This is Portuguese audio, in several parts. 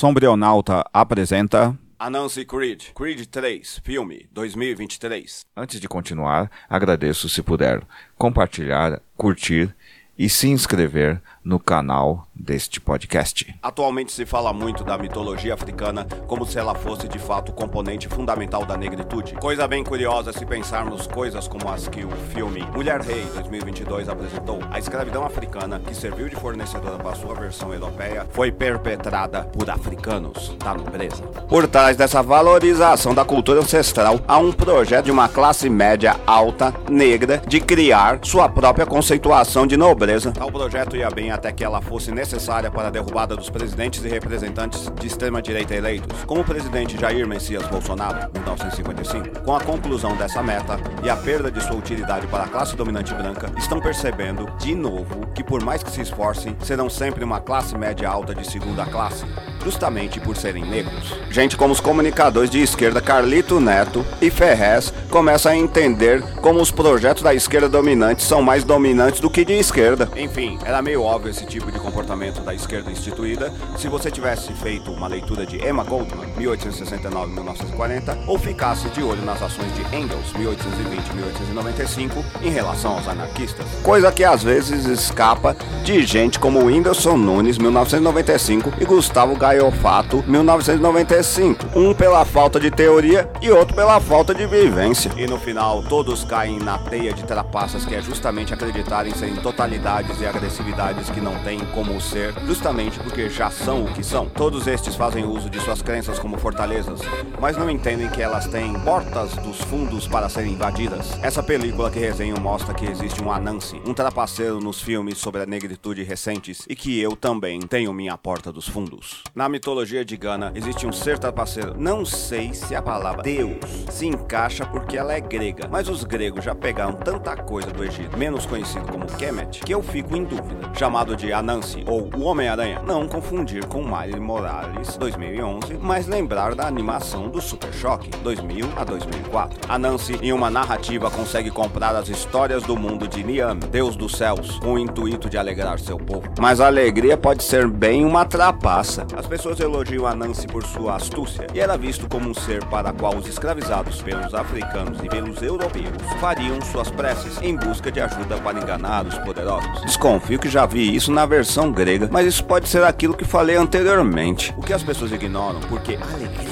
Sombrionauta apresenta. Anansi Creed, Creed 3, filme 2023. Antes de continuar, agradeço se puder compartilhar, curtir e se inscrever no canal deste podcast. Atualmente se fala muito da mitologia africana como se ela fosse de fato componente fundamental da negritude. Coisa bem curiosa se pensarmos coisas como as que o filme Mulher Rei 2022 apresentou. A escravidão africana, que serviu de fornecedora para sua versão europeia, foi perpetrada por africanos da nobreza. Por trás dessa valorização da cultura ancestral, há um projeto de uma classe média alta negra de criar sua própria conceituação de nobreza. Tal projeto ia bem até que ela fosse necessária para a derrubada dos presidentes e representantes de extrema-direita eleitos, como o presidente Jair Messias Bolsonaro, em 1955. Com a conclusão dessa meta e a perda de sua utilidade para a classe dominante branca, estão percebendo, de novo, que por mais que se esforcem, serão sempre uma classe média alta de segunda classe, justamente por serem negros. Gente como os comunicadores de esquerda Carlito Neto e Ferrez começam a entender como os projetos da esquerda dominante são mais dominantes do que de esquerda. Enfim, era meio óbvio esse tipo de comportamento da esquerda instituída se você tivesse feito uma leitura de Emma Goldman, 1869-1940, ou ficasse de olho nas ações de Engels, 1820-1895, em relação aos anarquistas. Coisa que às vezes escapa de gente como Whindersson Nunes, 1995, e Gustavo Gaiofato, 1995. Um pela falta de teoria e outro pela falta de vivência. E no final, todos caem na teia de trapaças que é justamente acreditar em serem e agressividades que não têm como ser, justamente porque já são o que são. Todos estes fazem uso de suas crenças como fortalezas, mas não entendem que elas têm portas dos fundos para serem invadidas. Essa película que resenho mostra que existe um Anansi, um trapaceiro nos filmes sobre a negritude recentes e que eu também tenho minha porta dos fundos. Na mitologia de Gana existe um ser trapaceiro. Não sei se a palavra Deus se encaixa porque ela é grega, mas os gregos já pegaram tanta coisa do Egito, menos conhecido como Kemet, que eu fico em dúvida. Chamado de Anansi ou o Homem-Aranha, não confundir com Miles Morales 2011, mas lembrar da animação do Super Choque 2000 a 2004. Anansi, em uma narrativa, consegue comprar as histórias do mundo de Niam, Deus dos céus, com o intuito de alegrar seu povo. Mas a alegria pode ser bem uma trapaça. As pessoas elogiam Anansi por sua astúcia e era visto como um ser para qual os escravizados pelos africanos e pelos europeus fariam suas preces em busca de ajuda para enganar os poderosos. Desconfio que já vi isso na versão grega, mas isso pode ser aquilo que falei anteriormente. O que as pessoas ignoram, porque alegria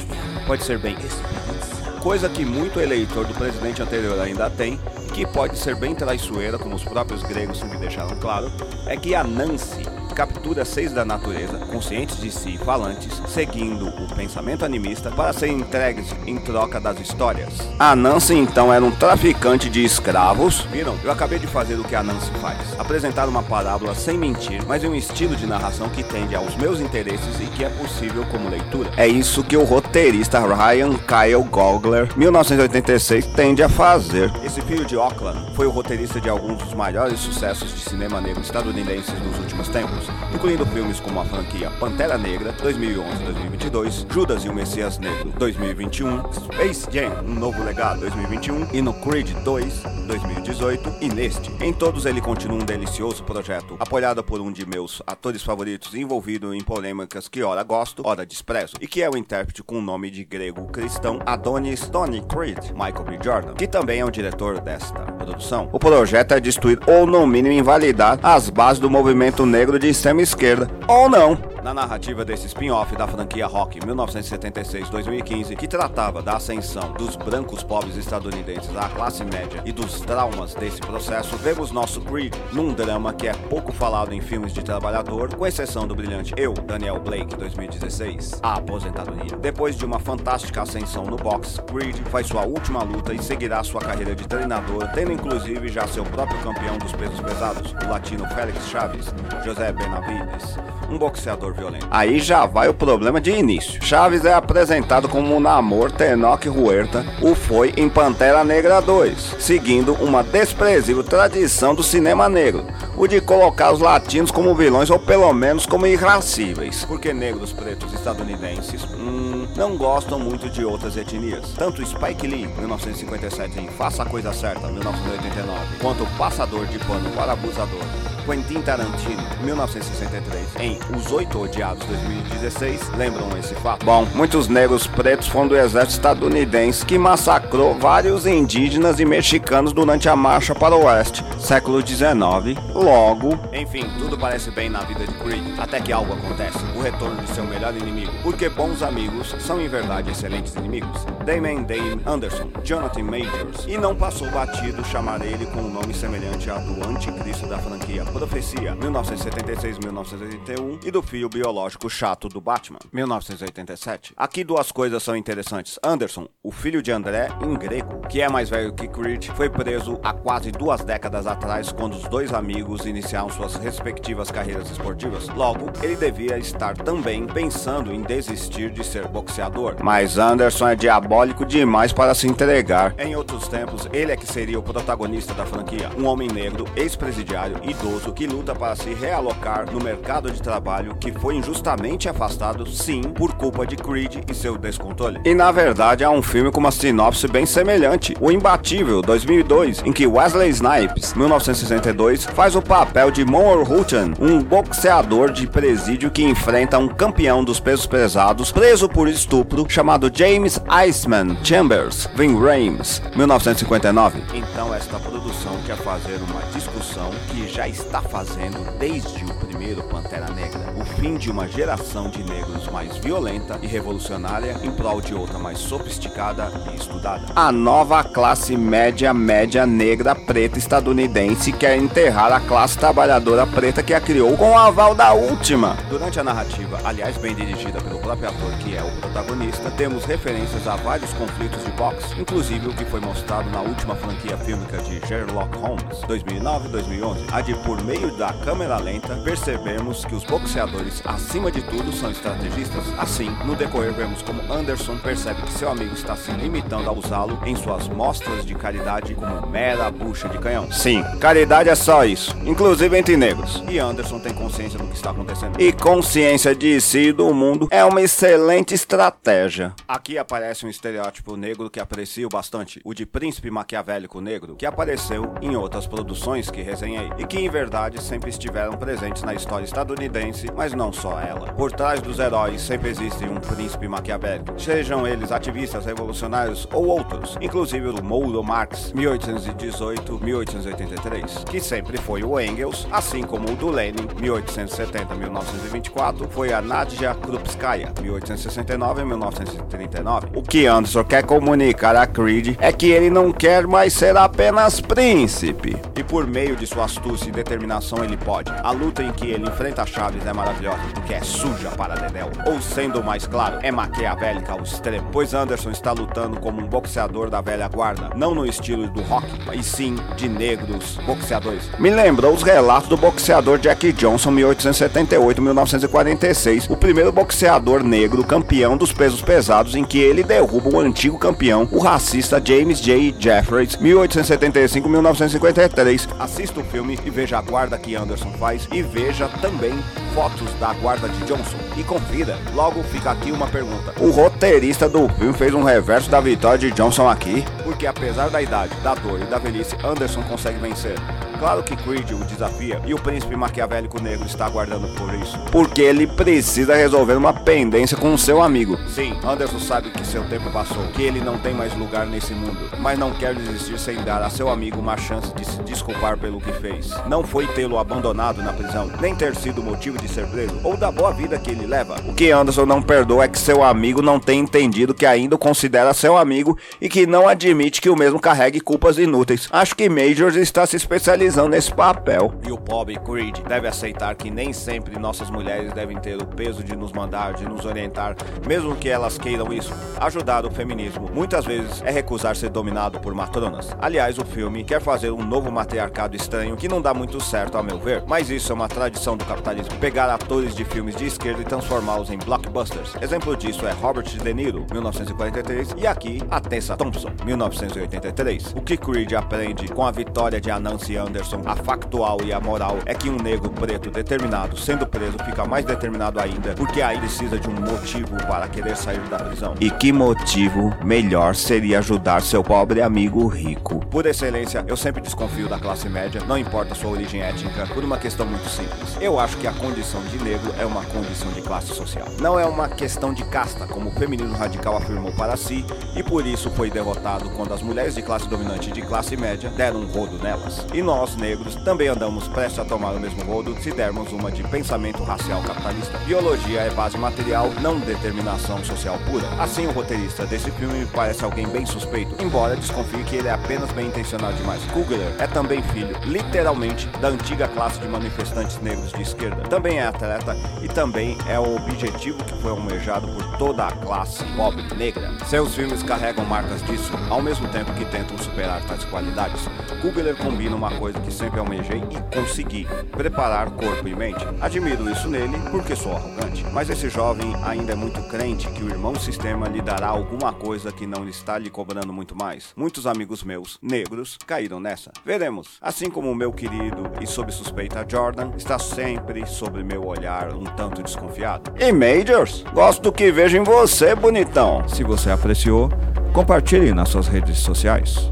pode ser bem esperança. Coisa que muito eleitor do presidente anterior ainda tem, que pode ser bem traiçoeira, como os próprios gregos sempre deixaram claro, é que a Nancy captura seis da natureza, conscientes de si e falantes, seguindo o pensamento animista para serem entregues em troca das histórias. A Nancy então era um traficante de escravos. Viram? Eu acabei de fazer o que a Nancy faz: apresentar uma parábola sem mentir, mas em um estilo de narração que tende aos meus interesses e que é possível como leitura. É isso que o roteirista Ryan Kyle Gogler, 1986, tende a fazer. Esse filho de Auckland foi o roteirista de alguns dos maiores sucessos de cinema negro estadunidenses nos últimos tempos incluindo filmes como a franquia Pantera Negra 2011-2022, Judas e o Messias Negro 2021, Space Jam Um Novo Legado 2021 e no Creed 2 2018 e neste. Em todos ele continua um delicioso projeto, apoiado por um de meus atores favoritos envolvido em polêmicas que ora gosto, ora desprezo, e que é o intérprete com o nome de grego cristão Adonis Tony Creed, Michael B. Jordan, que também é o diretor desta produção. O projeto é destruir ou no mínimo invalidar as bases do movimento negro de extrema esquerda, ou não. Na narrativa desse spin-off da franquia Rock 1976-2015, que tratava da ascensão dos brancos pobres estadunidenses à classe média e dos traumas desse processo, vemos nosso Creed num drama que é pouco falado em filmes de trabalhador, com exceção do brilhante Eu, Daniel Blake 2016, A Aposentadoria. Depois de uma fantástica ascensão no boxe, Creed faz sua última luta e seguirá sua carreira de treinador, tendo inclusive já seu próprio campeão dos pesos pesados, o latino Félix Chaves, José Benavides, um boxeador violento. Aí já vai o problema de início. Chaves é apresentado como namor Tenoch Huerta, o foi em Pantera Negra 2, seguindo uma desprezível tradição do cinema negro, o de colocar os latinos como vilões ou pelo menos como irracíveis, porque negros pretos estadunidenses hum, não gostam muito de outras etnias. Tanto Spike Lee, 1957 em Faça a Coisa Certa, 1989, quanto Passador de Pano para Abusador, Quentin Tarantino, 1963, em Os Oito Odiados 2016, lembram esse fato? Bom, muitos negros pretos foram do exército estadunidense que massacrou vários indígenas e mexicanos durante a marcha para o oeste, século 19. Logo, enfim, tudo parece bem na vida de Creed, até que algo acontece, o retorno de seu melhor inimigo, porque bons amigos são em verdade excelentes inimigos. Damon Dame Anderson, Jonathan Majors, e não passou batido chamar ele com um nome semelhante ao do anticristo da franquia Profecia, 1976-1981, e do filho biológico chato do Batman, 1987. Aqui duas coisas são interessantes. Anderson, o filho de André, em grego, que é mais velho que Creed, foi preso há quase duas décadas atrás quando os dois amigos iniciaram suas respectivas carreiras esportivas. Logo, ele devia estar também pensando em desistir de ser boxeador. Mas Anderson é diabólico demais para se entregar. Em outros tempos, ele é que seria o protagonista da franquia, um homem negro, ex-presidiário, idoso, que luta para se realocar no mercado de trabalho que foi injustamente afastado, sim, por culpa de Creed e seu descontrole. E na verdade é um filme com uma sinopse bem semelhante, O Imbatível, 2002, em que Wesley Snipes, 1962, faz o papel de Monroe Houghton, um boxeador de presídio que enfrenta um campeão dos pesos pesados preso por estupro chamado James Iceman Chambers, Vin Rames, 1959. Então esta produção quer fazer uma discussão que já está fazendo desde o primeiro Pantera Negra, o fim de uma geração de negros mais violenta e revolucionária em prol de outra mais sofisticada e estudada. A nova classe média média negra preta estadunidense quer enterrar a classe trabalhadora preta que a criou com o aval da última. Durante a narrativa, aliás bem dirigida pelo próprio ator que é o protagonista, temos referências a vários conflitos de boxe, inclusive o que foi mostrado na última franquia fílmica de Sherlock Holmes, 2009-2011, a de por meio da câmera lenta percebemos que os boxeadores, acima de tudo, são estrategistas. Assim, no decorrer vemos como Anderson percebe que seu amigo está se limitando a usá-lo em suas mostras de caridade como mera bucha de canhão. Sim, caridade é só isso, inclusive entre negros. E Anderson tem consciência do que está acontecendo. E consciência de si e do mundo é uma excelente estratégia. Aqui aparece um estereótipo negro que aprecio bastante, o de príncipe maquiavélico negro, que apareceu em outras produções que resenhei e que em verdade sempre estiveram presentes na história estadunidense, mas não só ela. Por trás dos heróis sempre existe um príncipe maquiavélico, sejam eles ativistas revolucionários ou outros, inclusive o Mouro Marx, 1818-1883, que sempre foi o Engels, assim como o do Lenin, 1870-1924, foi a Nadia Krupskaya, 1869-1939. O que Anderson quer comunicar a Creed é que ele não quer mais ser apenas príncipe. E por meio de sua astúcia e determinação ele pode. A luta em que ele enfrenta Chaves é maravilhosa, porque é suja para Dedel. Ou sendo mais claro, é maquiavélica ao extremo, pois Anderson está lutando como um boxeador da velha guarda, não no estilo do rock, e sim de negros boxeadores. Me lembrou os relatos do boxeador Jack Johnson 1878-1946, o primeiro boxeador negro campeão dos pesos pesados em que ele derruba o antigo campeão, o racista James J. Jeffries, 1875-1953. Assista o filme e veja a guarda que Anderson faz e veja também fotos da guarda de Johnson e confira. Logo fica aqui uma pergunta: o roteirista do filme fez um reverso da vitória de Johnson aqui? Porque apesar da idade, da dor e da velhice, Anderson consegue vencer. Claro que Creed o desafia e o príncipe maquiavélico negro está aguardando por isso. Porque ele precisa resolver uma pendência com seu amigo. Sim, Anderson sabe que seu tempo passou, que ele não tem mais lugar nesse mundo, mas não quer desistir sem dar a seu amigo uma chance de se desculpar pelo que fez. Não foi tê-lo abandonado na prisão, nem ter sido motivo de ser preso, ou da boa vida que ele leva. O que Anderson não perdoa é que seu amigo não tem entendido que ainda o considera seu amigo e que não admite que o mesmo carregue culpas inúteis. Acho que Majors está se especializando nesse papel. E o pobre Creed deve aceitar que nem sempre nossas mulheres devem ter o peso de nos mandar, de nos orientar, mesmo que elas queiram isso. Ajudar o feminismo muitas vezes é recusar ser dominado por matronas. Aliás, o filme quer fazer um novo matriarcado estranho que não dá muito certo, a meu ver, mas isso é uma tradição do capitalismo. Pegar atores de filmes de esquerda e transformá-los em blockbusters. Exemplo disso é Robert De Niro, 1943, e aqui a Tessa Thompson, 1983. O que Creed aprende com a vitória de Anansi Anderson, a factual e a moral, é que um negro preto determinado, sendo preso, fica mais determinado ainda, porque aí precisa de um motivo para querer sair da prisão. E que motivo melhor seria ajudar seu pobre amigo rico? Por excelência, eu sempre desconfio da classe média, não importa sua origem étnica, por uma questão muito simples. Eu acho que a condição de negro é uma condição de classe social. Não é uma questão de casta, como o feminismo radical afirmou para si, e por isso foi derrotado quando as mulheres de classe dominante e de classe média deram um rodo nelas. E nós, negros, também andamos prestes a tomar o mesmo rodo se dermos uma de pensamento racial capitalista. Biologia é base material, não determinação social pura. Assim, o roteirista desse filme me parece alguém bem suspeito, embora desconfie que ele é apenas bem intencionado demais. Kugler é também filho, literalmente, da antiga classe de manifestantes negros de esquerda. Também é atleta e também é o objetivo que foi almejado por toda a classe pobre negra. Seus filmes carregam marcas disso, ao mesmo tempo que tentam superar tais qualidades. Kugler combina uma coisa que sempre almejei e consegui: preparar corpo e mente. Admiro isso nele porque sou arrogante, mas esse jovem ainda é muito crente que o irmão sistema lhe dará alguma coisa que não está lhe cobrando muito mais. Muitos amigos meus, negros, caíram nessa. Veremos. Assim como o meu querido e sob suspeita Jordan está sempre sob meu olhar um tanto desconfiado. E Majors, gosto do que vejo em você, bonitão. Se você apreciou, compartilhe nas suas redes sociais.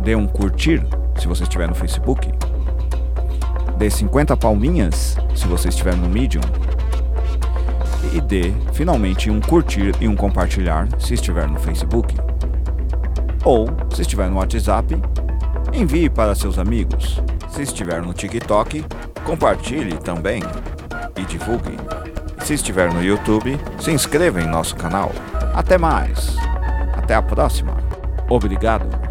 Dê um curtir se você estiver no Facebook. Dê 50 palminhas se você estiver no Medium. E dê finalmente um curtir e um compartilhar se estiver no Facebook. Ou, se estiver no WhatsApp, envie para seus amigos. Se estiver no TikTok, compartilhe também e divulgue. Se estiver no YouTube, se inscreva em nosso canal. Até mais. Até a próxima. Obrigado.